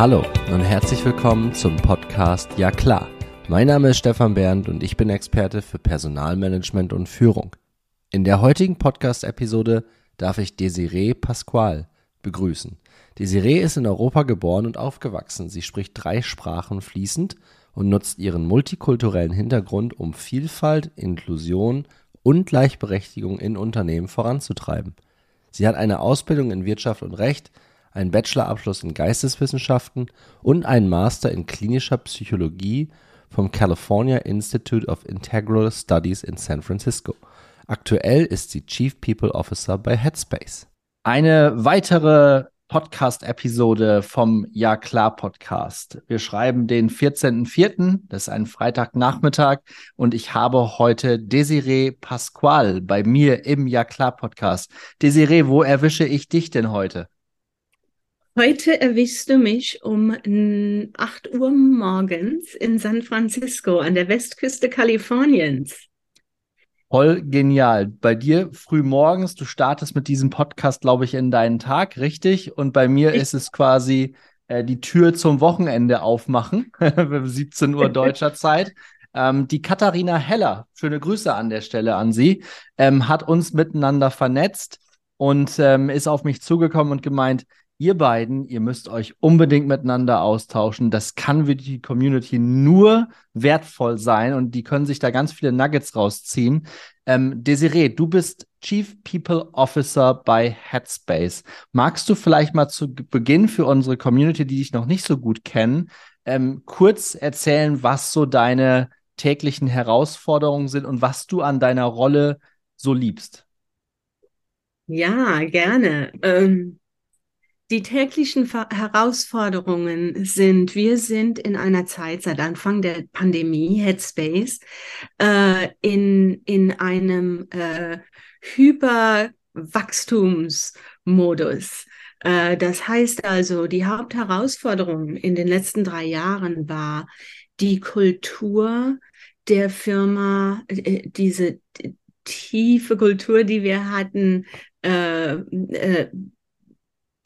Hallo und herzlich willkommen zum Podcast Ja klar. Mein Name ist Stefan Bernd und ich bin Experte für Personalmanagement und Führung. In der heutigen Podcast-Episode darf ich Desiree Pasquale begrüßen. Desiree ist in Europa geboren und aufgewachsen. Sie spricht drei Sprachen fließend und nutzt ihren multikulturellen Hintergrund, um Vielfalt, Inklusion und Gleichberechtigung in Unternehmen voranzutreiben. Sie hat eine Ausbildung in Wirtschaft und Recht, einen Bachelorabschluss in Geisteswissenschaften und einen Master in klinischer Psychologie vom California Institute of Integral Studies in San Francisco. Aktuell ist sie Chief People Officer bei Headspace. Eine weitere Podcast-Episode vom Ja klar Podcast. Wir schreiben den 14.04., das ist ein Freitagnachmittag und ich habe heute Desiree Pasquale bei mir im Ja klar Podcast. Desiree, wo erwische ich dich denn heute? Heute erwischst du mich um 8 Uhr morgens in San Francisco an der Westküste Kaliforniens. Voll genial. Bei dir früh morgens, du startest mit diesem Podcast, glaube ich, in deinen Tag, richtig? Und bei mir ich ist es quasi äh, die Tür zum Wochenende aufmachen, 17 Uhr deutscher Zeit. Ähm, die Katharina Heller, schöne Grüße an der Stelle an Sie, ähm, hat uns miteinander vernetzt und ähm, ist auf mich zugekommen und gemeint, ihr beiden, ihr müsst euch unbedingt miteinander austauschen. Das kann für die Community nur wertvoll sein und die können sich da ganz viele Nuggets rausziehen. Ähm, Desiree, du bist Chief People Officer bei Headspace. Magst du vielleicht mal zu Beginn für unsere Community, die dich noch nicht so gut kennen, ähm, kurz erzählen, was so deine täglichen Herausforderungen sind und was du an deiner Rolle so liebst? Ja, gerne. Ähm die täglichen Herausforderungen sind, wir sind in einer Zeit seit Anfang der Pandemie, Headspace, äh, in, in einem äh, Hyperwachstumsmodus. Äh, das heißt also, die Hauptherausforderung in den letzten drei Jahren war, die Kultur der Firma, äh, diese tiefe Kultur, die wir hatten, äh, äh,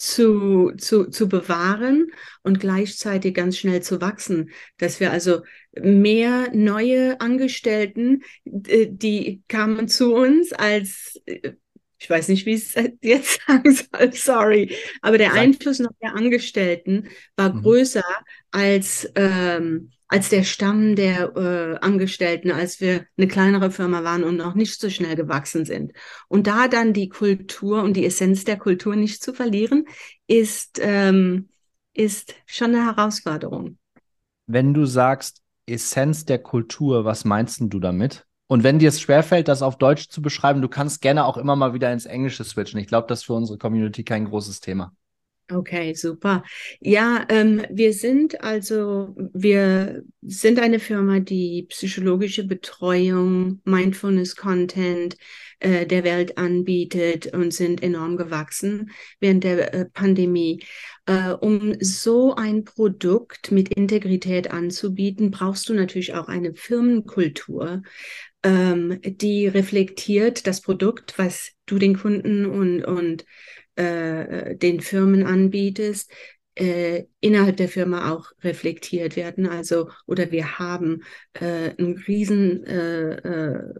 zu, zu, zu bewahren und gleichzeitig ganz schnell zu wachsen. Dass wir also mehr neue Angestellten, äh, die kamen zu uns als, äh, ich weiß nicht, wie ich es jetzt sagen soll, sorry, aber der Einfluss der Angestellten war mhm. größer als ähm, als der Stamm der äh, Angestellten, als wir eine kleinere Firma waren und noch nicht so schnell gewachsen sind. Und da dann die Kultur und die Essenz der Kultur nicht zu verlieren, ist, ähm, ist schon eine Herausforderung. Wenn du sagst Essenz der Kultur, was meinst du damit? Und wenn dir es schwerfällt, das auf Deutsch zu beschreiben, du kannst gerne auch immer mal wieder ins Englische switchen. Ich glaube, das ist für unsere Community kein großes Thema. Okay, super. Ja, ähm, wir sind also, wir sind eine Firma, die psychologische Betreuung, Mindfulness Content äh, der Welt anbietet und sind enorm gewachsen während der äh, Pandemie. Äh, um so ein Produkt mit Integrität anzubieten, brauchst du natürlich auch eine Firmenkultur, ähm, die reflektiert das Produkt, was du den Kunden und, und äh, den Firmen anbietest, äh, innerhalb der Firma auch reflektiert werden. Also, oder wir haben äh, einen riesen äh, äh,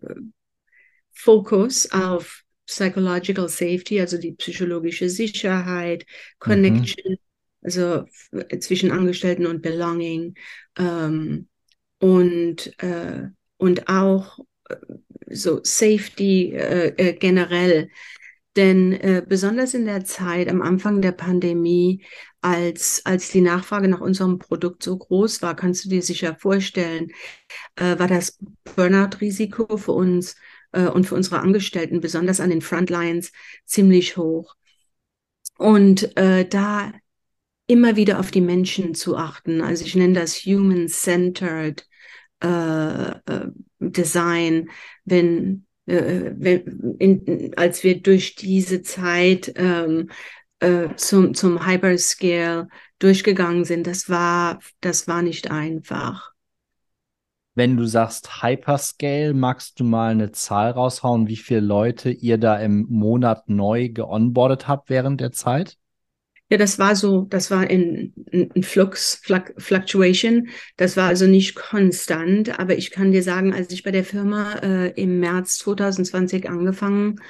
Fokus auf Psychological Safety, also die psychologische Sicherheit, Connection, mhm. also zwischen Angestellten und Belonging ähm, und, äh, und auch äh, so Safety äh, generell. Denn äh, besonders in der Zeit am Anfang der Pandemie, als, als die Nachfrage nach unserem Produkt so groß war, kannst du dir sicher vorstellen, äh, war das Burnout-Risiko für uns äh, und für unsere Angestellten, besonders an den Frontlines, ziemlich hoch. Und äh, da immer wieder auf die Menschen zu achten, also ich nenne das Human-Centered äh, äh, Design, wenn äh, in, als wir durch diese Zeit ähm, äh, zum, zum Hyperscale durchgegangen sind, das war, das war nicht einfach. Wenn du sagst Hyperscale, magst du mal eine Zahl raushauen, wie viele Leute ihr da im Monat neu geonboardet habt während der Zeit? Ja, das war so, das war in, in Flux, Fluctuation. Das war also nicht konstant, aber ich kann dir sagen, als ich bei der Firma äh, im März 2020 angefangen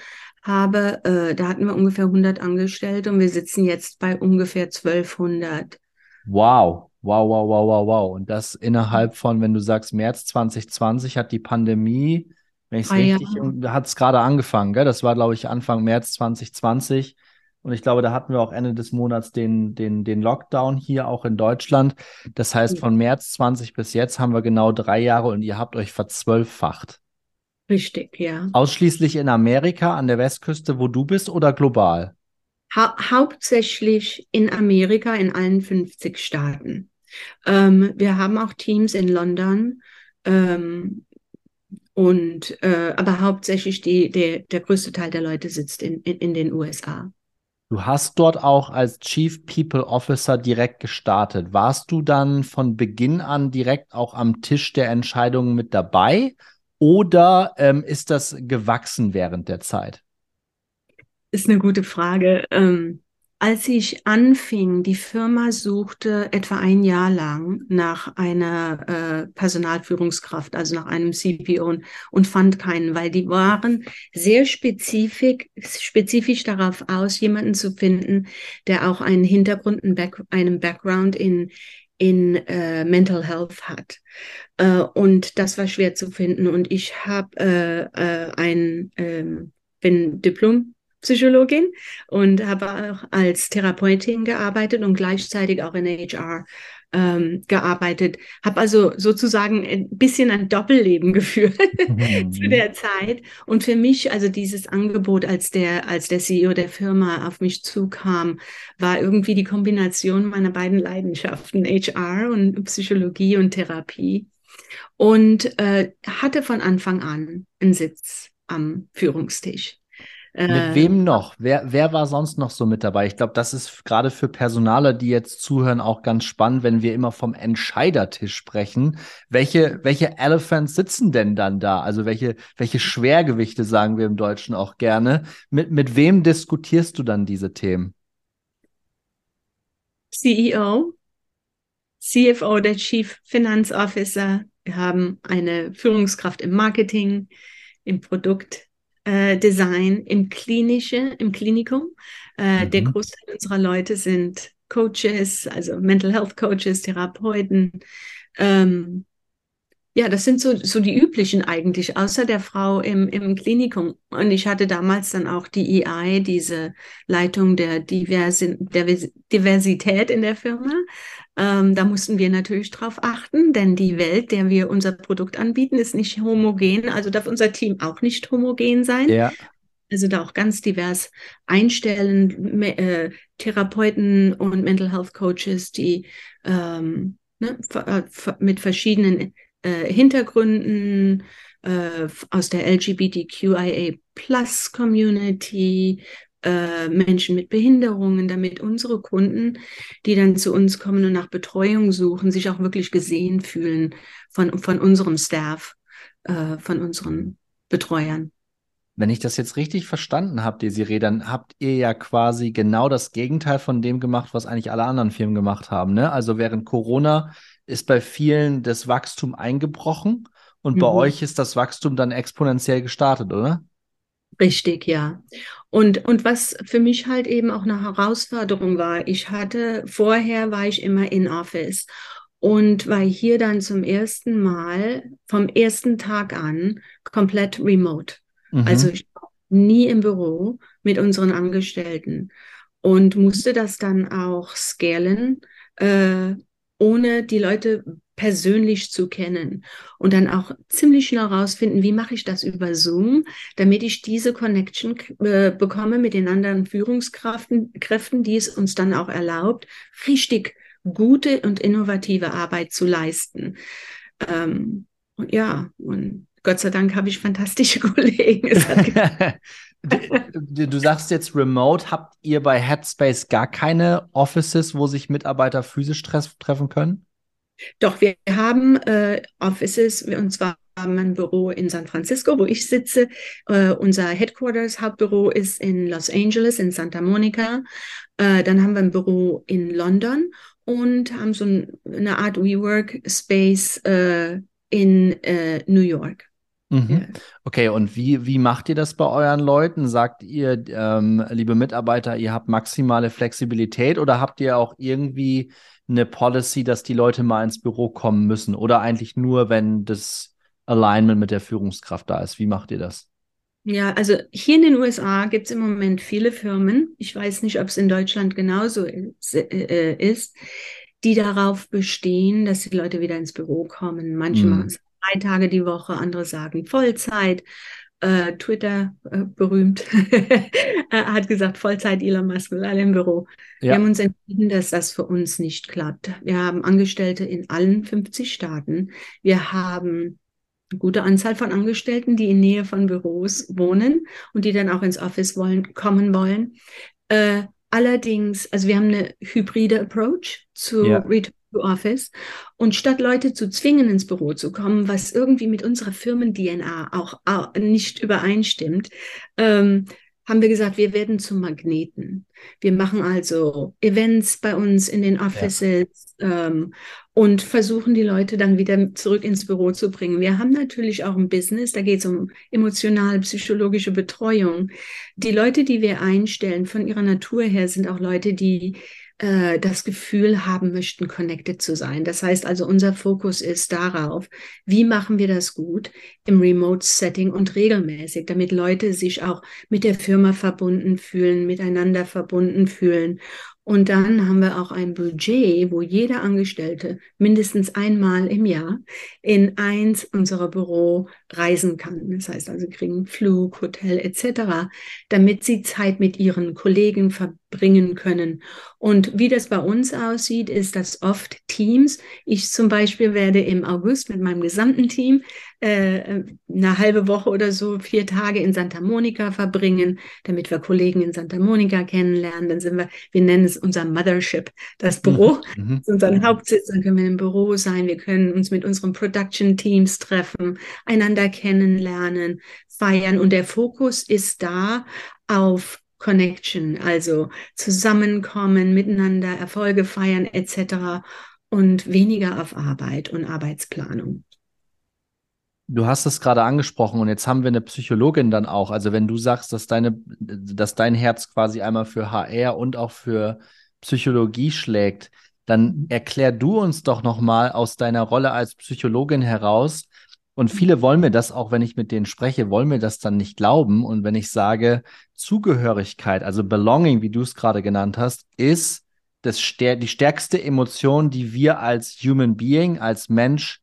habe, äh, da hatten wir ungefähr 100 Angestellte und wir sitzen jetzt bei ungefähr 1200. Wow, wow, wow, wow, wow, wow. Und das innerhalb von, wenn du sagst, März 2020 hat die Pandemie, wenn ich es ah, richtig, ja. hat es gerade angefangen, gell? Das war, glaube ich, Anfang März 2020. Und ich glaube, da hatten wir auch Ende des Monats den, den, den Lockdown hier auch in Deutschland. Das heißt, von März 20 bis jetzt haben wir genau drei Jahre und ihr habt euch verzwölffacht. Richtig, ja. Ausschließlich in Amerika an der Westküste, wo du bist, oder global? Ha hauptsächlich in Amerika, in allen 50 Staaten. Ähm, wir haben auch Teams in London. Ähm, und äh, aber hauptsächlich die, der, der größte Teil der Leute sitzt in, in, in den USA. Du hast dort auch als Chief People Officer direkt gestartet. Warst du dann von Beginn an direkt auch am Tisch der Entscheidungen mit dabei oder ähm, ist das gewachsen während der Zeit? Ist eine gute Frage. Ähm, als ich anfing, die Firma suchte etwa ein Jahr lang nach einer äh, Personalführungskraft, also nach einem CPO und, und, fand keinen, weil die waren sehr spezifisch, spezifisch darauf aus, jemanden zu finden, der auch einen Hintergrund, einen, Back, einen Background in, in äh, Mental Health hat. Äh, und das war schwer zu finden. Und ich habe äh, äh, ein, ähm, bin Diplom Psychologin und habe auch als Therapeutin gearbeitet und gleichzeitig auch in HR ähm, gearbeitet. Habe also sozusagen ein bisschen ein Doppelleben geführt mhm. zu der Zeit. Und für mich, also dieses Angebot, als der, als der CEO der Firma auf mich zukam, war irgendwie die Kombination meiner beiden Leidenschaften, HR und Psychologie und Therapie. Und äh, hatte von Anfang an einen Sitz am Führungstisch. Mit äh, wem noch? Wer, wer war sonst noch so mit dabei? Ich glaube, das ist gerade für Personale, die jetzt zuhören, auch ganz spannend, wenn wir immer vom Entscheidertisch sprechen. Welche, welche Elephants sitzen denn dann da? Also welche, welche Schwergewichte sagen wir im Deutschen auch gerne? Mit, mit wem diskutierst du dann diese Themen? CEO, CFO, der Chief Finance Officer. Wir haben eine Führungskraft im Marketing, im Produkt, äh, Design im klinischen, im Klinikum. Äh, mhm. Der Großteil unserer Leute sind Coaches, also Mental Health Coaches, Therapeuten. Ähm, ja, das sind so, so die üblichen eigentlich, außer der Frau im, im Klinikum. Und ich hatte damals dann auch die EI, diese Leitung der, Diversi der Diversität in der Firma. Ähm, da mussten wir natürlich drauf achten, denn die Welt, der wir unser Produkt anbieten, ist nicht homogen. Also darf unser Team auch nicht homogen sein. Ja. Also da auch ganz divers einstellen, äh, Therapeuten und Mental Health Coaches, die ähm, ne, äh, mit verschiedenen äh, Hintergründen äh, aus der LGBTQIA Plus Community, äh, Menschen mit Behinderungen, damit unsere Kunden, die dann zu uns kommen und nach Betreuung suchen, sich auch wirklich gesehen fühlen von, von unserem Staff, äh, von unseren Betreuern. Wenn ich das jetzt richtig verstanden habe, Desiree, dann habt ihr ja quasi genau das Gegenteil von dem gemacht, was eigentlich alle anderen Firmen gemacht haben. Ne? Also während Corona ist bei vielen das Wachstum eingebrochen und mhm. bei euch ist das Wachstum dann exponentiell gestartet, oder? Richtig, ja. Und, und was für mich halt eben auch eine Herausforderung war, ich hatte, vorher war ich immer in Office und war hier dann zum ersten Mal vom ersten Tag an komplett remote. Mhm. Also ich war nie im Büro mit unseren Angestellten und musste das dann auch scalen, äh, ohne die Leute persönlich zu kennen und dann auch ziemlich schnell rausfinden, wie mache ich das über Zoom, damit ich diese Connection äh, bekomme mit den anderen Führungskräften, Kräften, die es uns dann auch erlaubt, richtig gute und innovative Arbeit zu leisten. Ähm, und ja, und Gott sei Dank habe ich fantastische Kollegen. du, du, sagst jetzt remote. Habt ihr bei Headspace gar keine Offices, wo sich Mitarbeiter physisch treffen können? Doch, wir haben äh, Offices, und zwar haben ein Büro in San Francisco, wo ich sitze. Äh, unser Headquarters, Hauptbüro ist in Los Angeles, in Santa Monica. Äh, dann haben wir ein Büro in London und haben so ein, eine Art WeWork Space äh, in äh, New York. Mhm. Okay, und wie, wie macht ihr das bei euren Leuten? Sagt ihr, ähm, liebe Mitarbeiter, ihr habt maximale Flexibilität oder habt ihr auch irgendwie eine Policy, dass die Leute mal ins Büro kommen müssen? Oder eigentlich nur, wenn das Alignment mit der Führungskraft da ist? Wie macht ihr das? Ja, also hier in den USA gibt es im Moment viele Firmen, ich weiß nicht, ob es in Deutschland genauso ist, äh, ist, die darauf bestehen, dass die Leute wieder ins Büro kommen. Manche mhm. machen es drei Tage die Woche, andere sagen Vollzeit. Äh, Twitter äh, berühmt hat gesagt, Vollzeit Elon Musk will alle im Büro. Ja. Wir haben uns entschieden, dass das für uns nicht klappt. Wir haben Angestellte in allen 50 Staaten. Wir haben eine gute Anzahl von Angestellten, die in Nähe von Büros wohnen und die dann auch ins Office wollen, kommen wollen. Äh, allerdings, also wir haben eine hybride Approach zu ja. Return Office. Und statt Leute zu zwingen, ins Büro zu kommen, was irgendwie mit unserer Firmen-DNA auch, auch, nicht übereinstimmt, ähm, haben wir gesagt, wir werden zum Magneten. Wir machen also Events bei uns in den Offices ja. ähm, und versuchen die Leute dann wieder zurück ins Büro zu bringen. Wir haben natürlich auch ein Business, da geht es um emotional-psychologische Betreuung. Die Leute, die wir einstellen, von ihrer Natur her, sind auch Leute, die äh, das Gefühl haben möchten, connected zu sein. Das heißt also, unser Fokus ist darauf, wie machen wir das gut im Remote-Setting und regelmäßig, damit Leute sich auch mit der Firma verbunden fühlen, miteinander verbunden fühlen und dann haben wir auch ein Budget, wo jeder Angestellte mindestens einmal im Jahr in eins unserer Büro reisen kann. Das heißt also, kriegen Flug, Hotel etc., damit sie Zeit mit ihren Kollegen verbringen können. Und wie das bei uns aussieht, ist das oft Teams. Ich zum Beispiel werde im August mit meinem gesamten Team eine halbe Woche oder so, vier Tage in Santa Monica verbringen, damit wir Kollegen in Santa Monica kennenlernen. Dann sind wir, wir nennen es unser Mothership, das Büro, mhm. mhm. unseren Hauptsitz. Dann können wir im Büro sein. Wir können uns mit unseren Production Teams treffen, einander kennenlernen, feiern. Und der Fokus ist da auf Connection, also zusammenkommen, miteinander Erfolge feiern etc. und weniger auf Arbeit und Arbeitsplanung. Du hast es gerade angesprochen und jetzt haben wir eine Psychologin dann auch. Also wenn du sagst, dass deine, dass dein Herz quasi einmal für HR und auch für Psychologie schlägt, dann mhm. erklär du uns doch nochmal aus deiner Rolle als Psychologin heraus. Und viele wollen mir das, auch wenn ich mit denen spreche, wollen mir das dann nicht glauben. Und wenn ich sage, Zugehörigkeit, also Belonging, wie du es gerade genannt hast, ist das, die stärkste Emotion, die wir als Human Being, als Mensch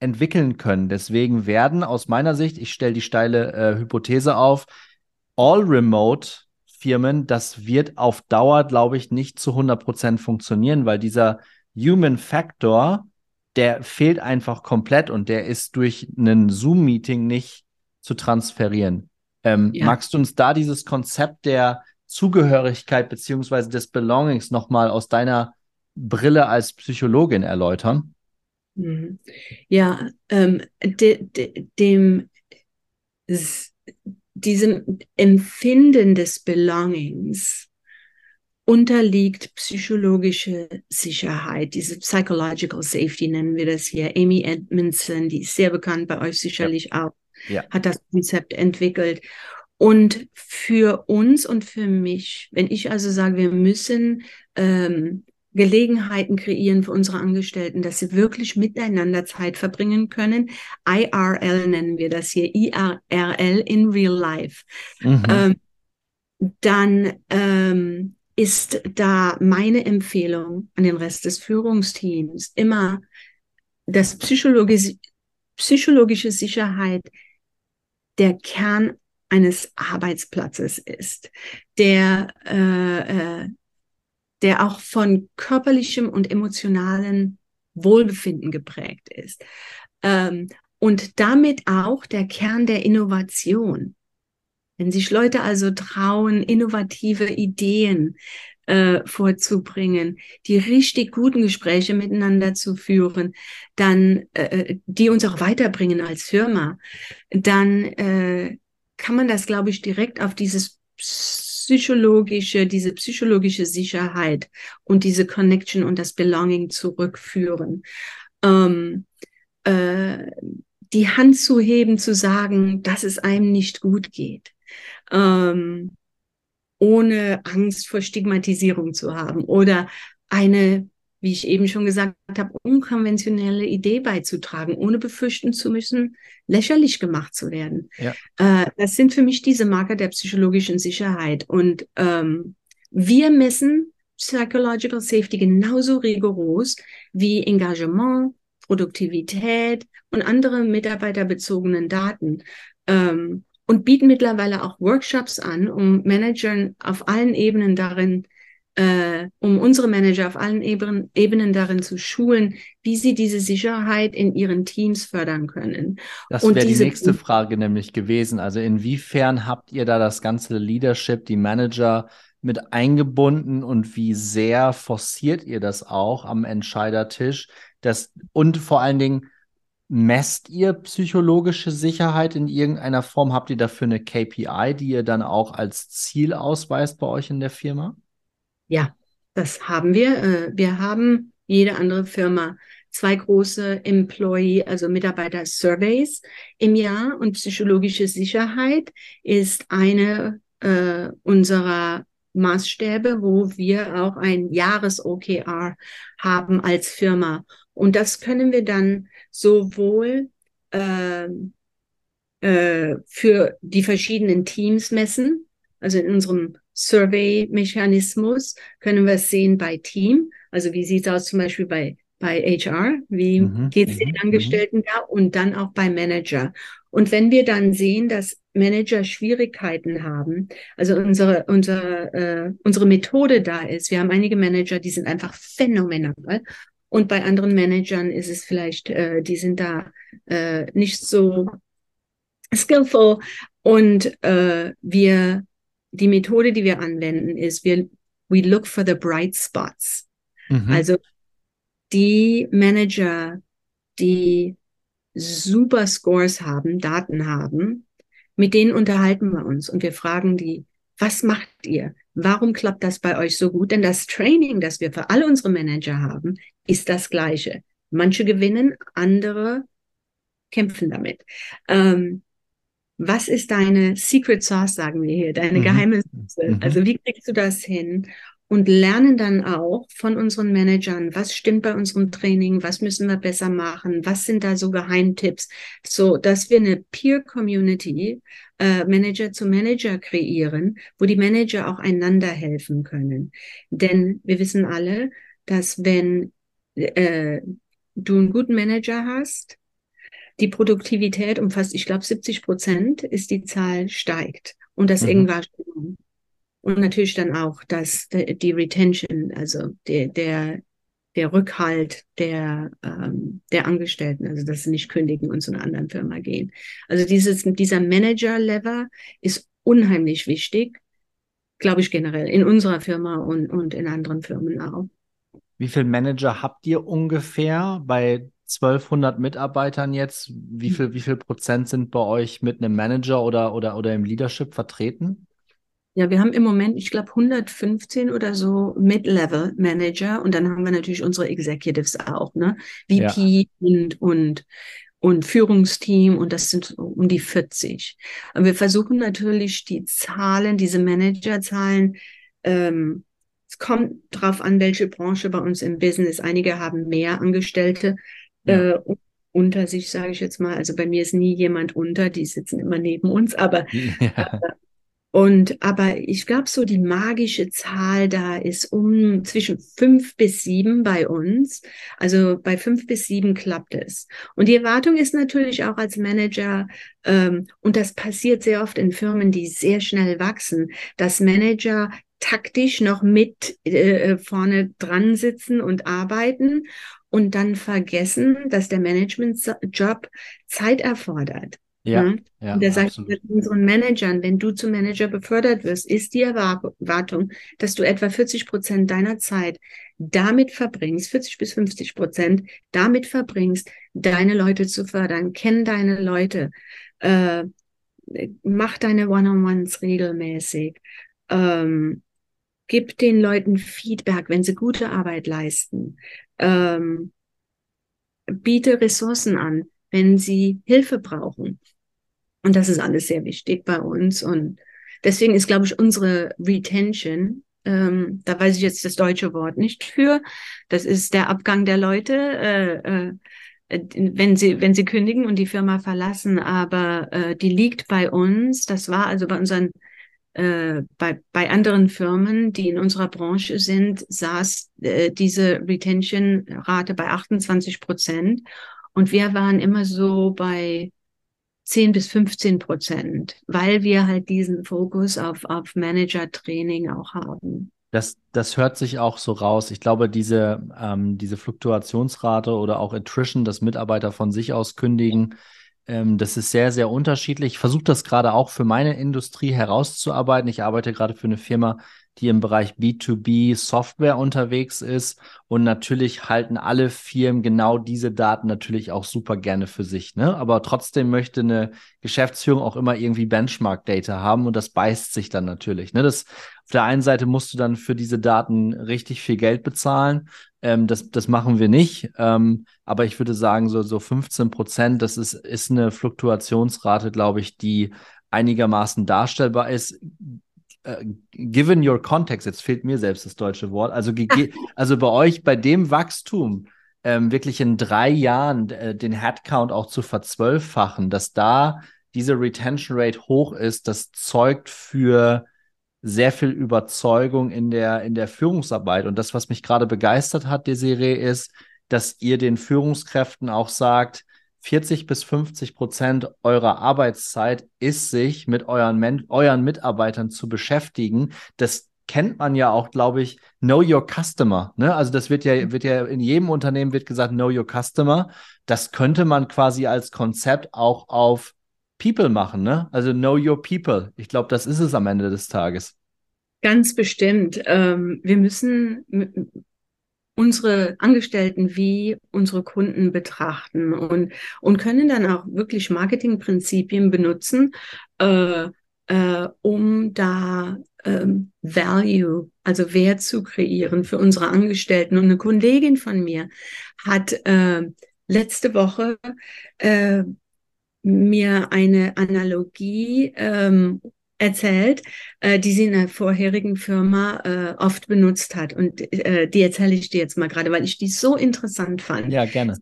entwickeln können. Deswegen werden aus meiner Sicht, ich stelle die steile äh, Hypothese auf, All-Remote-Firmen, das wird auf Dauer, glaube ich, nicht zu 100 Prozent funktionieren, weil dieser Human Factor, der fehlt einfach komplett und der ist durch einen Zoom-Meeting nicht zu transferieren. Ähm, ja. Magst du uns da dieses Konzept der Zugehörigkeit beziehungsweise des Belongings nochmal aus deiner Brille als Psychologin erläutern? Mhm. Ja, ähm, de, de, dem, diesem Empfinden des Belongings unterliegt psychologische Sicherheit, diese Psychological Safety nennen wir das hier. Amy Edmondson, die ist sehr bekannt bei euch sicherlich ja. auch, ja. hat das Konzept entwickelt. Und für uns und für mich, wenn ich also sage, wir müssen ähm, Gelegenheiten kreieren für unsere Angestellten, dass sie wirklich miteinander Zeit verbringen können. IRL nennen wir das hier, IRL in Real Life. Mhm. Ähm, dann ähm, ist da meine Empfehlung an den Rest des Führungsteams immer, dass psychologische, psychologische Sicherheit der Kern eines Arbeitsplatzes ist, der äh, äh, der auch von körperlichem und emotionalen Wohlbefinden geprägt ist. Ähm, und damit auch der Kern der Innovation. Wenn sich Leute also trauen, innovative Ideen äh, vorzubringen, die richtig guten Gespräche miteinander zu führen, dann äh, die uns auch weiterbringen als Firma, dann äh, kann man das, glaube ich, direkt auf dieses psychologische, diese psychologische Sicherheit und diese Connection und das Belonging zurückführen. Ähm, äh, die Hand zu heben, zu sagen, dass es einem nicht gut geht. Ähm, ohne Angst vor Stigmatisierung zu haben oder eine, wie ich eben schon gesagt habe, unkonventionelle Idee beizutragen, ohne befürchten zu müssen, lächerlich gemacht zu werden. Ja. Äh, das sind für mich diese Marker der psychologischen Sicherheit. Und ähm, wir messen Psychological Safety genauso rigoros wie Engagement, Produktivität und andere mitarbeiterbezogenen Daten. Ähm, und bieten mittlerweile auch Workshops an, um Managern auf allen Ebenen darin, äh, um unsere Manager auf allen Ebenen, Ebenen darin zu schulen, wie sie diese Sicherheit in ihren Teams fördern können. Das wäre die nächste Frage nämlich gewesen. Also inwiefern habt ihr da das ganze Leadership, die Manager mit eingebunden und wie sehr forciert ihr das auch am Entscheidertisch? Das, und vor allen Dingen, Messt ihr psychologische Sicherheit in irgendeiner Form? Habt ihr dafür eine KPI, die ihr dann auch als Ziel ausweist bei euch in der Firma? Ja, das haben wir. Äh, wir haben jede andere Firma zwei große Employee, also Mitarbeiter-Surveys im Jahr und psychologische Sicherheit ist eine äh, unserer Maßstäbe, wo wir auch ein Jahres-OKR haben als Firma. Und das können wir dann sowohl äh, äh, für die verschiedenen Teams messen, also in unserem Survey-Mechanismus können wir es sehen bei Team. Also wie sieht es aus zum Beispiel bei, bei HR? Wie mhm, geht es den mhm, mhm. Angestellten da? Und dann auch bei Manager. Und wenn wir dann sehen, dass Manager Schwierigkeiten haben, also unsere, unsere, äh, unsere Methode da ist, wir haben einige Manager, die sind einfach phänomenal und bei anderen Managern ist es vielleicht, äh, die sind da äh, nicht so skillful. Und äh, wir, die Methode, die wir anwenden, ist, wir, we look for the bright spots. Mhm. Also die Manager, die super Scores haben, Daten haben, mit denen unterhalten wir uns und wir fragen die, was macht ihr? Warum klappt das bei euch so gut? Denn das Training, das wir für alle unsere Manager haben, ist das gleiche. Manche gewinnen, andere kämpfen damit. Ähm, was ist deine Secret Sauce, sagen wir hier, deine mhm. geheime Soße? Mhm. Also wie kriegst du das hin? und lernen dann auch von unseren Managern, was stimmt bei unserem Training, was müssen wir besser machen, was sind da so Geheimtipps, so dass wir eine Peer Community äh, Manager zu Manager kreieren, wo die Manager auch einander helfen können. Denn wir wissen alle, dass wenn äh, du einen guten Manager hast, die Produktivität um fast, ich glaube, 70 Prozent ist die Zahl steigt und das mhm. Engagement. Und natürlich dann auch das, die Retention, also der, der, der Rückhalt der, ähm, der Angestellten, also dass sie nicht kündigen und zu einer anderen Firma gehen. Also dieses, dieser Manager-Level ist unheimlich wichtig, glaube ich generell, in unserer Firma und, und in anderen Firmen auch. Wie viele Manager habt ihr ungefähr bei 1200 Mitarbeitern jetzt? Wie hm. viel, wie viel Prozent sind bei euch mit einem Manager oder, oder, oder im Leadership vertreten? Ja, wir haben im Moment, ich glaube, 115 oder so Mid-Level-Manager und dann haben wir natürlich unsere Executives auch, ne? VP ja. und, und, und Führungsteam und das sind um die 40. Aber wir versuchen natürlich die Zahlen, diese Managerzahlen, ähm, es kommt drauf an, welche Branche bei uns im Business. Einige haben mehr Angestellte ja. äh, unter sich, sage ich jetzt mal. Also bei mir ist nie jemand unter, die sitzen immer neben uns, aber ja. äh, und aber ich glaube, so die magische Zahl da ist um zwischen fünf bis sieben bei uns. Also bei fünf bis sieben klappt es. Und die Erwartung ist natürlich auch als Manager, ähm, und das passiert sehr oft in Firmen, die sehr schnell wachsen, dass Manager taktisch noch mit äh, vorne dran sitzen und arbeiten und dann vergessen, dass der Managementjob Zeit erfordert. Ja, ne? ja, und da sage ich unseren Managern, wenn du zum Manager befördert wirst, ist die Erwartung, dass du etwa 40 Prozent deiner Zeit damit verbringst, 40 bis 50 Prozent damit verbringst, deine Leute zu fördern. Kenn deine Leute, äh, mach deine One-on-Ones regelmäßig, ähm, gib den Leuten Feedback, wenn sie gute Arbeit leisten, ähm, biete Ressourcen an, wenn sie Hilfe brauchen. Und das ist alles sehr wichtig bei uns. Und deswegen ist, glaube ich, unsere Retention, ähm, da weiß ich jetzt das deutsche Wort nicht für, das ist der Abgang der Leute, äh, äh, wenn sie, wenn sie kündigen und die Firma verlassen, aber äh, die liegt bei uns. Das war also bei unseren, äh, bei, bei anderen Firmen, die in unserer Branche sind, saß äh, diese Retention-Rate bei 28 Prozent. Und wir waren immer so bei 10 bis 15 Prozent, weil wir halt diesen Fokus auf, auf Manager-Training auch haben. Das, das hört sich auch so raus. Ich glaube, diese, ähm, diese Fluktuationsrate oder auch Attrition, dass Mitarbeiter von sich aus kündigen, ähm, das ist sehr, sehr unterschiedlich. Ich versuche das gerade auch für meine Industrie herauszuarbeiten. Ich arbeite gerade für eine Firma, die im Bereich B2B Software unterwegs ist. Und natürlich halten alle Firmen genau diese Daten natürlich auch super gerne für sich. Ne? Aber trotzdem möchte eine Geschäftsführung auch immer irgendwie Benchmark-Data haben und das beißt sich dann natürlich. Ne? Das, auf der einen Seite musst du dann für diese Daten richtig viel Geld bezahlen. Ähm, das, das machen wir nicht. Ähm, aber ich würde sagen, so, so 15 Prozent, das ist, ist eine Fluktuationsrate, glaube ich, die einigermaßen darstellbar ist äh, given your context, jetzt fehlt mir selbst das deutsche Wort, also, also bei euch, bei dem Wachstum, ähm, wirklich in drei Jahren äh, den Headcount auch zu verzwölffachen, dass da diese Retention Rate hoch ist, das zeugt für sehr viel Überzeugung in der, in der Führungsarbeit. Und das, was mich gerade begeistert hat, Desiree, ist, dass ihr den Führungskräften auch sagt, 40 bis 50 Prozent eurer Arbeitszeit ist, sich mit euren, Men euren Mitarbeitern zu beschäftigen. Das kennt man ja auch, glaube ich, Know Your Customer. Ne? Also das wird ja, wird ja in jedem Unternehmen wird gesagt, Know Your Customer. Das könnte man quasi als Konzept auch auf People machen. Ne? Also Know Your People. Ich glaube, das ist es am Ende des Tages. Ganz bestimmt. Ähm, wir müssen unsere Angestellten wie unsere Kunden betrachten und, und können dann auch wirklich Marketingprinzipien benutzen, äh, äh, um da ähm, Value, also Wert zu kreieren für unsere Angestellten. Und eine Kollegin von mir hat äh, letzte Woche äh, mir eine Analogie ähm, erzählt, äh, die sie in der vorherigen Firma äh, oft benutzt hat. Und äh, die erzähle ich dir jetzt mal gerade, weil ich die so interessant fand. Ja, gerne.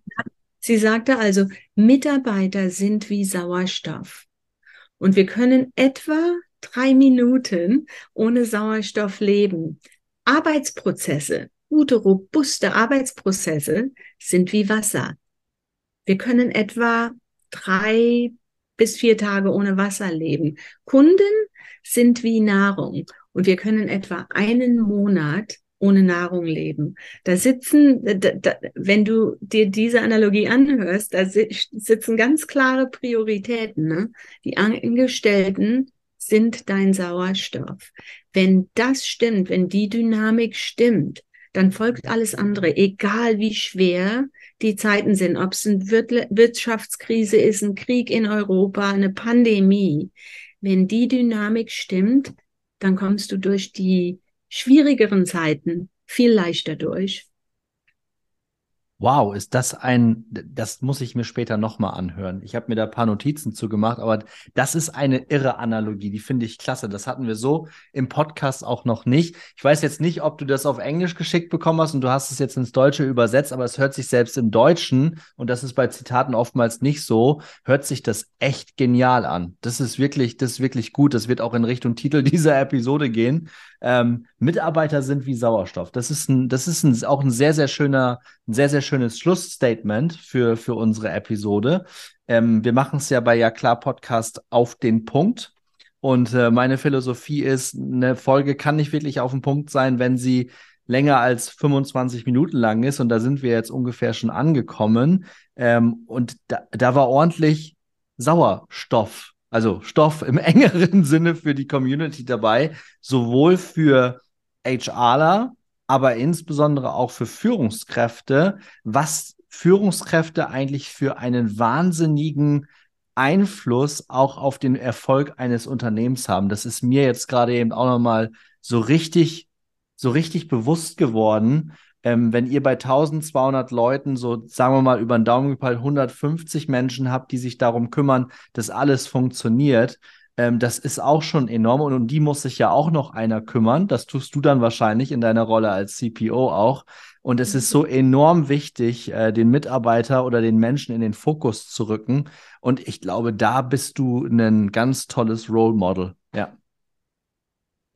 Sie sagte also, Mitarbeiter sind wie Sauerstoff. Und wir können etwa drei Minuten ohne Sauerstoff leben. Arbeitsprozesse, gute, robuste Arbeitsprozesse sind wie Wasser. Wir können etwa drei bis vier Tage ohne Wasser leben. Kunden sind wie Nahrung und wir können etwa einen Monat ohne Nahrung leben. Da sitzen, da, da, wenn du dir diese Analogie anhörst, da sitzen ganz klare Prioritäten. Ne? Die Angestellten sind dein Sauerstoff. Wenn das stimmt, wenn die Dynamik stimmt, dann folgt alles andere, egal wie schwer die Zeiten sind, ob es eine Wirtschaftskrise ist, ein Krieg in Europa, eine Pandemie. Wenn die Dynamik stimmt, dann kommst du durch die schwierigeren Zeiten viel leichter durch. Wow, ist das ein, das muss ich mir später nochmal anhören. Ich habe mir da ein paar Notizen zu gemacht, aber das ist eine irre Analogie, die finde ich klasse. Das hatten wir so im Podcast auch noch nicht. Ich weiß jetzt nicht, ob du das auf Englisch geschickt bekommen hast und du hast es jetzt ins Deutsche übersetzt, aber es hört sich selbst im Deutschen, und das ist bei Zitaten oftmals nicht so, hört sich das echt genial an. Das ist wirklich, das ist wirklich gut. Das wird auch in Richtung Titel dieser Episode gehen. Ähm, Mitarbeiter sind wie Sauerstoff. Das ist ein, das ist ein, auch ein sehr, sehr schöner, ein sehr, sehr schönes Schlussstatement für, für unsere Episode. Ähm, wir machen es ja bei Ja klar Podcast auf den Punkt. Und äh, meine Philosophie ist, eine Folge kann nicht wirklich auf den Punkt sein, wenn sie länger als 25 Minuten lang ist. Und da sind wir jetzt ungefähr schon angekommen. Ähm, und da, da war ordentlich Sauerstoff, also Stoff im engeren Sinne für die Community dabei, sowohl für HRler, aber insbesondere auch für Führungskräfte, was Führungskräfte eigentlich für einen wahnsinnigen Einfluss auch auf den Erfolg eines Unternehmens haben. Das ist mir jetzt gerade eben auch nochmal so richtig, so richtig bewusst geworden, ähm, wenn ihr bei 1200 Leuten so, sagen wir mal, über den Daumen gepeilt 150 Menschen habt, die sich darum kümmern, dass alles funktioniert, ähm, das ist auch schon enorm und um die muss sich ja auch noch einer kümmern. Das tust du dann wahrscheinlich in deiner Rolle als CPO auch. Und es ist so enorm wichtig, äh, den Mitarbeiter oder den Menschen in den Fokus zu rücken. Und ich glaube, da bist du ein ganz tolles Role Model. Ja.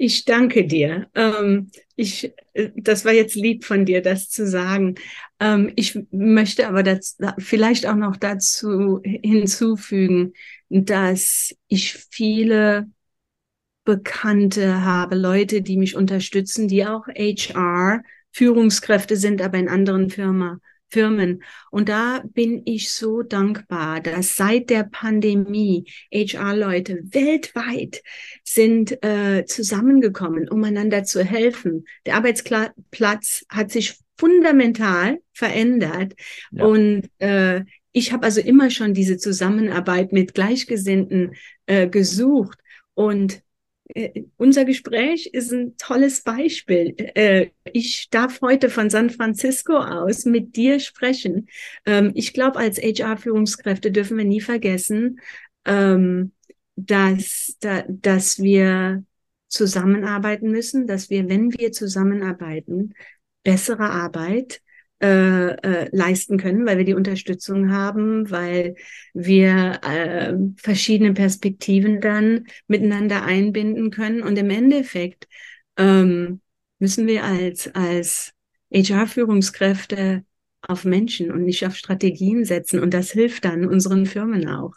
Ich danke dir. Ähm, ich, äh, das war jetzt lieb von dir, das zu sagen. Ähm, ich möchte aber das, vielleicht auch noch dazu hinzufügen, dass ich viele Bekannte habe, Leute, die mich unterstützen, die auch HR Führungskräfte sind, aber in anderen Firma, Firmen. Und da bin ich so dankbar, dass seit der Pandemie HR-Leute weltweit sind äh, zusammengekommen, um einander zu helfen. Der Arbeitsplatz hat sich fundamental verändert ja. und äh, ich habe also immer schon diese Zusammenarbeit mit Gleichgesinnten äh, gesucht und unser Gespräch ist ein tolles Beispiel. Äh, ich darf heute von San Francisco aus mit dir sprechen. Ähm, ich glaube, als HR-Führungskräfte dürfen wir nie vergessen, ähm, dass, dass wir zusammenarbeiten müssen, dass wir, wenn wir zusammenarbeiten, bessere Arbeit äh, äh, leisten können, weil wir die Unterstützung haben, weil wir äh, verschiedene Perspektiven dann miteinander einbinden können. Und im Endeffekt ähm, müssen wir als, als HR-Führungskräfte auf Menschen und nicht auf Strategien setzen. Und das hilft dann unseren Firmen auch.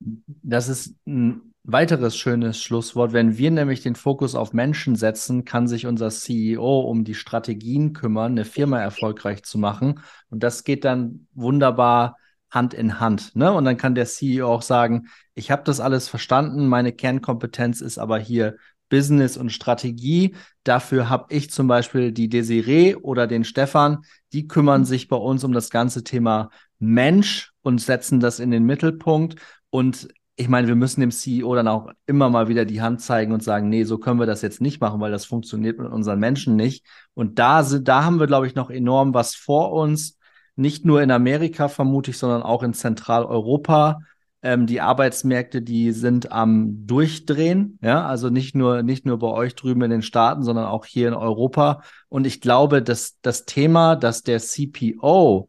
Das ist ein weiteres schönes Schlusswort. Wenn wir nämlich den Fokus auf Menschen setzen, kann sich unser CEO um die Strategien kümmern, eine Firma erfolgreich zu machen. Und das geht dann wunderbar Hand in Hand. Ne? Und dann kann der CEO auch sagen, ich habe das alles verstanden, meine Kernkompetenz ist aber hier Business und Strategie. Dafür habe ich zum Beispiel die Desiree oder den Stefan, die kümmern sich bei uns um das ganze Thema Mensch und setzen das in den Mittelpunkt. Und ich meine, wir müssen dem CEO dann auch immer mal wieder die Hand zeigen und sagen, nee, so können wir das jetzt nicht machen, weil das funktioniert mit unseren Menschen nicht. Und da da haben wir, glaube ich, noch enorm was vor uns. Nicht nur in Amerika vermute ich, sondern auch in Zentraleuropa. Ähm, die Arbeitsmärkte, die sind am Durchdrehen. Ja, also nicht nur, nicht nur bei euch drüben in den Staaten, sondern auch hier in Europa. Und ich glaube, dass das Thema, dass der CPO,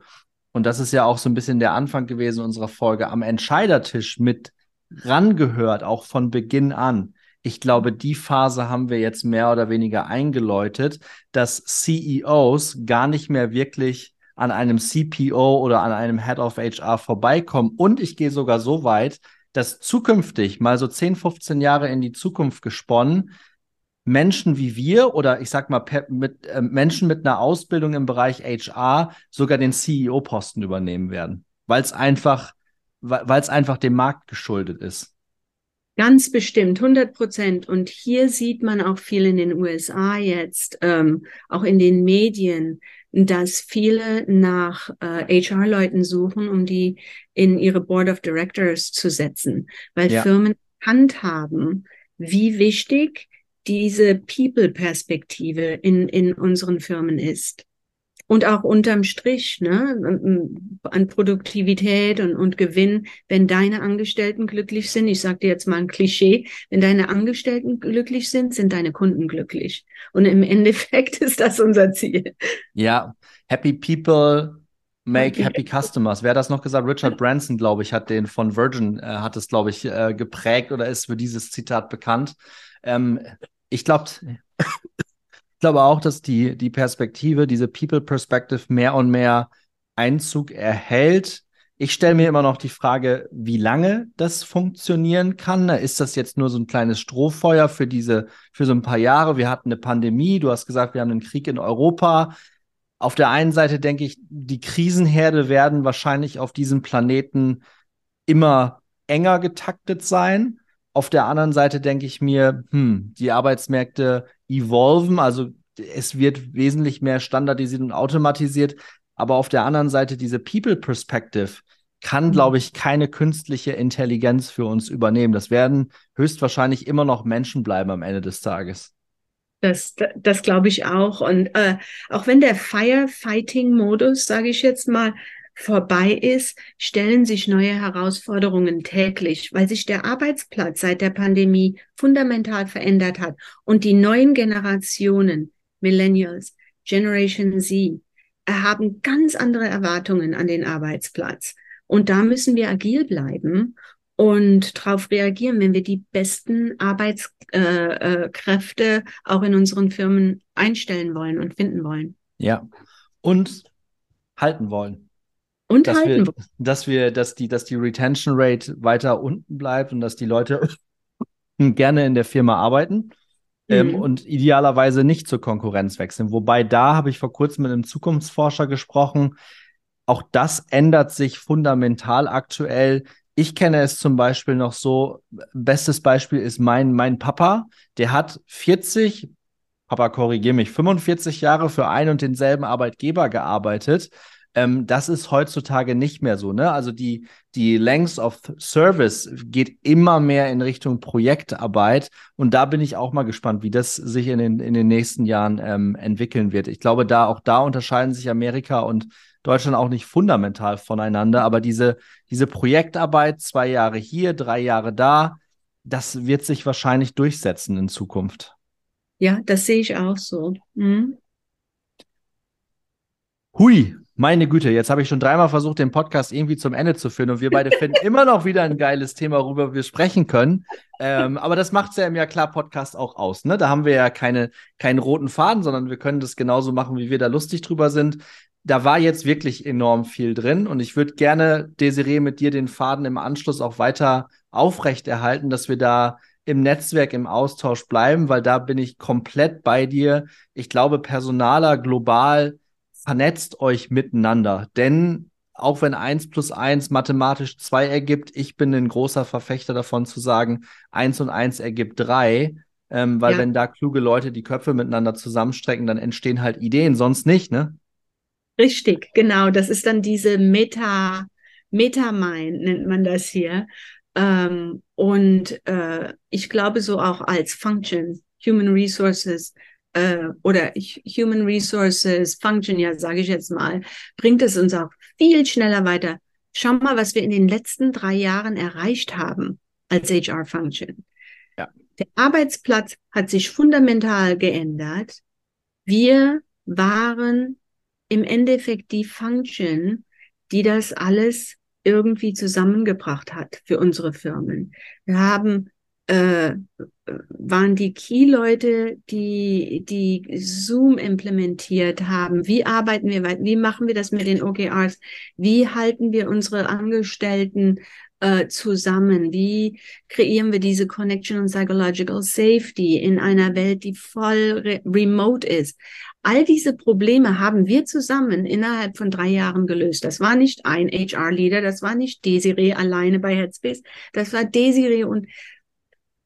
und das ist ja auch so ein bisschen der Anfang gewesen unserer Folge, am Entscheidertisch mit rangehört, auch von Beginn an. Ich glaube, die Phase haben wir jetzt mehr oder weniger eingeläutet, dass CEOs gar nicht mehr wirklich an einem CPO oder an einem Head of HR vorbeikommen. Und ich gehe sogar so weit, dass zukünftig, mal so 10, 15 Jahre in die Zukunft gesponnen, Menschen wie wir oder ich sag mal mit, äh, Menschen mit einer Ausbildung im Bereich HR sogar den CEO-Posten übernehmen werden, weil es einfach weil es einfach dem Markt geschuldet ist. Ganz bestimmt, 100 Prozent. Und hier sieht man auch viel in den USA jetzt, ähm, auch in den Medien, dass viele nach äh, HR-Leuten suchen, um die in ihre Board of Directors zu setzen, weil ja. Firmen handhaben, wie wichtig diese People-Perspektive in, in unseren Firmen ist und auch unterm Strich ne, an Produktivität und, und Gewinn, wenn deine Angestellten glücklich sind. Ich sage dir jetzt mal ein Klischee, wenn deine Angestellten glücklich sind, sind deine Kunden glücklich. Und im Endeffekt ist das unser Ziel. Ja, happy people make happy, customers. Wer hat das noch gesagt? Richard Branson, glaube ich, hat den von Virgin, äh, hat es, glaube ich, äh, geprägt oder ist für dieses Zitat bekannt. Ähm, ich glaube, glaube auch, dass die, die Perspektive, diese People Perspective mehr und mehr Einzug erhält. Ich stelle mir immer noch die Frage, wie lange das funktionieren kann. Ist das jetzt nur so ein kleines Strohfeuer für diese, für so ein paar Jahre? Wir hatten eine Pandemie. Du hast gesagt, wir haben einen Krieg in Europa. Auf der einen Seite denke ich, die Krisenherde werden wahrscheinlich auf diesem Planeten immer enger getaktet sein. Auf der anderen Seite denke ich mir, hm, die Arbeitsmärkte evolven, also es wird wesentlich mehr standardisiert und automatisiert. Aber auf der anderen Seite diese People Perspective kann, mhm. glaube ich, keine künstliche Intelligenz für uns übernehmen. Das werden höchstwahrscheinlich immer noch Menschen bleiben am Ende des Tages. Das, das glaube ich auch. Und äh, auch wenn der Firefighting-Modus, sage ich jetzt mal, vorbei ist, stellen sich neue Herausforderungen täglich, weil sich der Arbeitsplatz seit der Pandemie fundamental verändert hat und die neuen Generationen, Millennials, Generation Z, haben ganz andere Erwartungen an den Arbeitsplatz. Und da müssen wir agil bleiben und darauf reagieren, wenn wir die besten Arbeitskräfte äh, äh, auch in unseren Firmen einstellen wollen und finden wollen. Ja, und halten wollen. Und dass halten wir, dass wir, dass die, dass die Retention Rate weiter unten bleibt und dass die Leute gerne in der Firma arbeiten ähm, mhm. und idealerweise nicht zur Konkurrenz wechseln. Wobei da habe ich vor kurzem mit einem Zukunftsforscher gesprochen. Auch das ändert sich fundamental aktuell. Ich kenne es zum Beispiel noch so, bestes Beispiel ist mein, mein Papa, der hat 40, Papa korrigiere mich, 45 Jahre für einen und denselben Arbeitgeber gearbeitet ähm, das ist heutzutage nicht mehr so. Ne? Also die, die Length of Service geht immer mehr in Richtung Projektarbeit. Und da bin ich auch mal gespannt, wie das sich in den, in den nächsten Jahren ähm, entwickeln wird. Ich glaube, da auch da unterscheiden sich Amerika und Deutschland auch nicht fundamental voneinander. Aber diese, diese Projektarbeit, zwei Jahre hier, drei Jahre da, das wird sich wahrscheinlich durchsetzen in Zukunft. Ja, das sehe ich auch so. Mhm. Hui, meine Güte, jetzt habe ich schon dreimal versucht, den Podcast irgendwie zum Ende zu führen und wir beide finden immer noch wieder ein geiles Thema, worüber wir sprechen können. Ähm, aber das macht es ja im Ja klar Podcast auch aus. Ne? Da haben wir ja keine, keinen roten Faden, sondern wir können das genauso machen, wie wir da lustig drüber sind. Da war jetzt wirklich enorm viel drin und ich würde gerne, Desiree, mit dir den Faden im Anschluss auch weiter aufrechterhalten, dass wir da im Netzwerk, im Austausch bleiben, weil da bin ich komplett bei dir. Ich glaube, Personaler global vernetzt euch miteinander. Denn auch wenn eins plus eins mathematisch zwei ergibt, ich bin ein großer Verfechter davon zu sagen, eins und eins ergibt drei. Ähm, weil ja. wenn da kluge Leute die Köpfe miteinander zusammenstrecken, dann entstehen halt Ideen, sonst nicht, ne? Richtig, genau. Das ist dann diese Meta, Meta-Mind nennt man das hier. Ähm, und äh, ich glaube so auch als Function, Human Resources, äh, oder Human Resources Function, ja, sage ich jetzt mal, bringt es uns auch viel schneller weiter. Schau mal, was wir in den letzten drei Jahren erreicht haben als HR Function. Ja. Der Arbeitsplatz hat sich fundamental geändert. Wir waren im Endeffekt die Function, die das alles irgendwie zusammengebracht hat für unsere Firmen. Wir haben äh, waren die Key-Leute, die, die Zoom implementiert haben. Wie arbeiten wir weiter? Wie machen wir das mit den OKRs? Wie halten wir unsere Angestellten äh, zusammen? Wie kreieren wir diese Connection und Psychological Safety in einer Welt, die voll re remote ist? All diese Probleme haben wir zusammen innerhalb von drei Jahren gelöst. Das war nicht ein HR-Leader, das war nicht Desiree alleine bei Headspace, das war Desiree und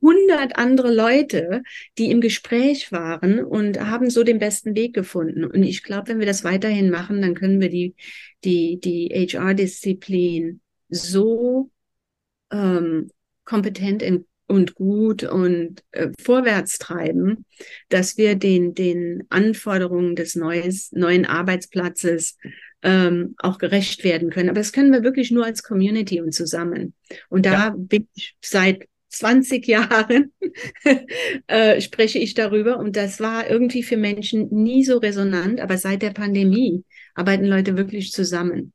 100 andere Leute, die im Gespräch waren und haben so den besten Weg gefunden. Und ich glaube, wenn wir das weiterhin machen, dann können wir die, die, die HR-Disziplin so ähm, kompetent in, und gut und äh, vorwärts treiben, dass wir den, den Anforderungen des neues, neuen Arbeitsplatzes ähm, auch gerecht werden können. Aber das können wir wirklich nur als Community und zusammen. Und da ja. bin ich seit 20 Jahren äh, spreche ich darüber. Und das war irgendwie für Menschen nie so resonant, aber seit der Pandemie arbeiten Leute wirklich zusammen.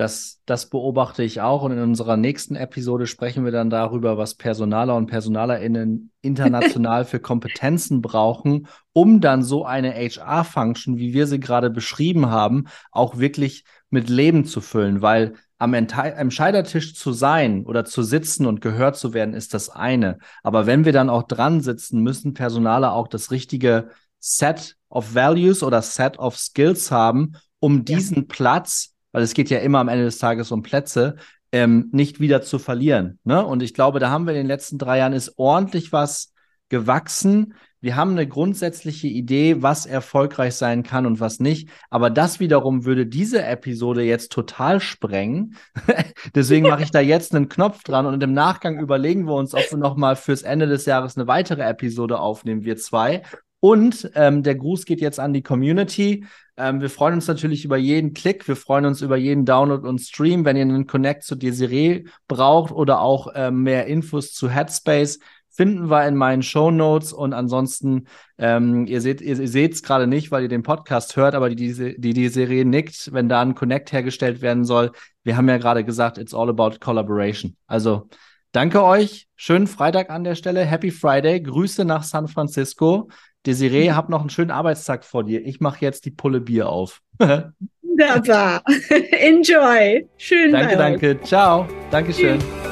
Das, das beobachte ich auch. Und in unserer nächsten Episode sprechen wir dann darüber, was Personaler und PersonalerInnen international für Kompetenzen brauchen, um dann so eine HR-Function, wie wir sie gerade beschrieben haben, auch wirklich mit Leben zu füllen, weil am Entscheidertisch zu sein oder zu sitzen und gehört zu werden, ist das eine. Aber wenn wir dann auch dran sitzen, müssen Personale auch das richtige Set of Values oder Set of Skills haben, um diesen ja. Platz, weil es geht ja immer am Ende des Tages um Plätze, ähm, nicht wieder zu verlieren. Ne? Und ich glaube, da haben wir in den letzten drei Jahren ist ordentlich was gewachsen. Wir haben eine grundsätzliche Idee, was erfolgreich sein kann und was nicht. Aber das wiederum würde diese Episode jetzt total sprengen. Deswegen mache ich da jetzt einen Knopf dran und im Nachgang überlegen wir uns, ob wir nochmal fürs Ende des Jahres eine weitere Episode aufnehmen, wir zwei. Und ähm, der Gruß geht jetzt an die Community. Ähm, wir freuen uns natürlich über jeden Klick, wir freuen uns über jeden Download und Stream. Wenn ihr einen Connect zu Desiree braucht oder auch ähm, mehr Infos zu Headspace, finden wir in meinen Show Notes und ansonsten, ähm, ihr seht ihr, ihr seht es gerade nicht, weil ihr den Podcast hört, aber die, die, die, die Serie nickt, wenn da ein Connect hergestellt werden soll. Wir haben ja gerade gesagt, it's all about collaboration. Also danke euch, schönen Freitag an der Stelle, Happy Friday, Grüße nach San Francisco. Desiree, hab noch einen schönen Arbeitstag vor dir. Ich mache jetzt die Pulle Bier auf. Wunderbar. Enjoy. Schön. Danke, danke. Ciao. Dankeschön. Tschüss.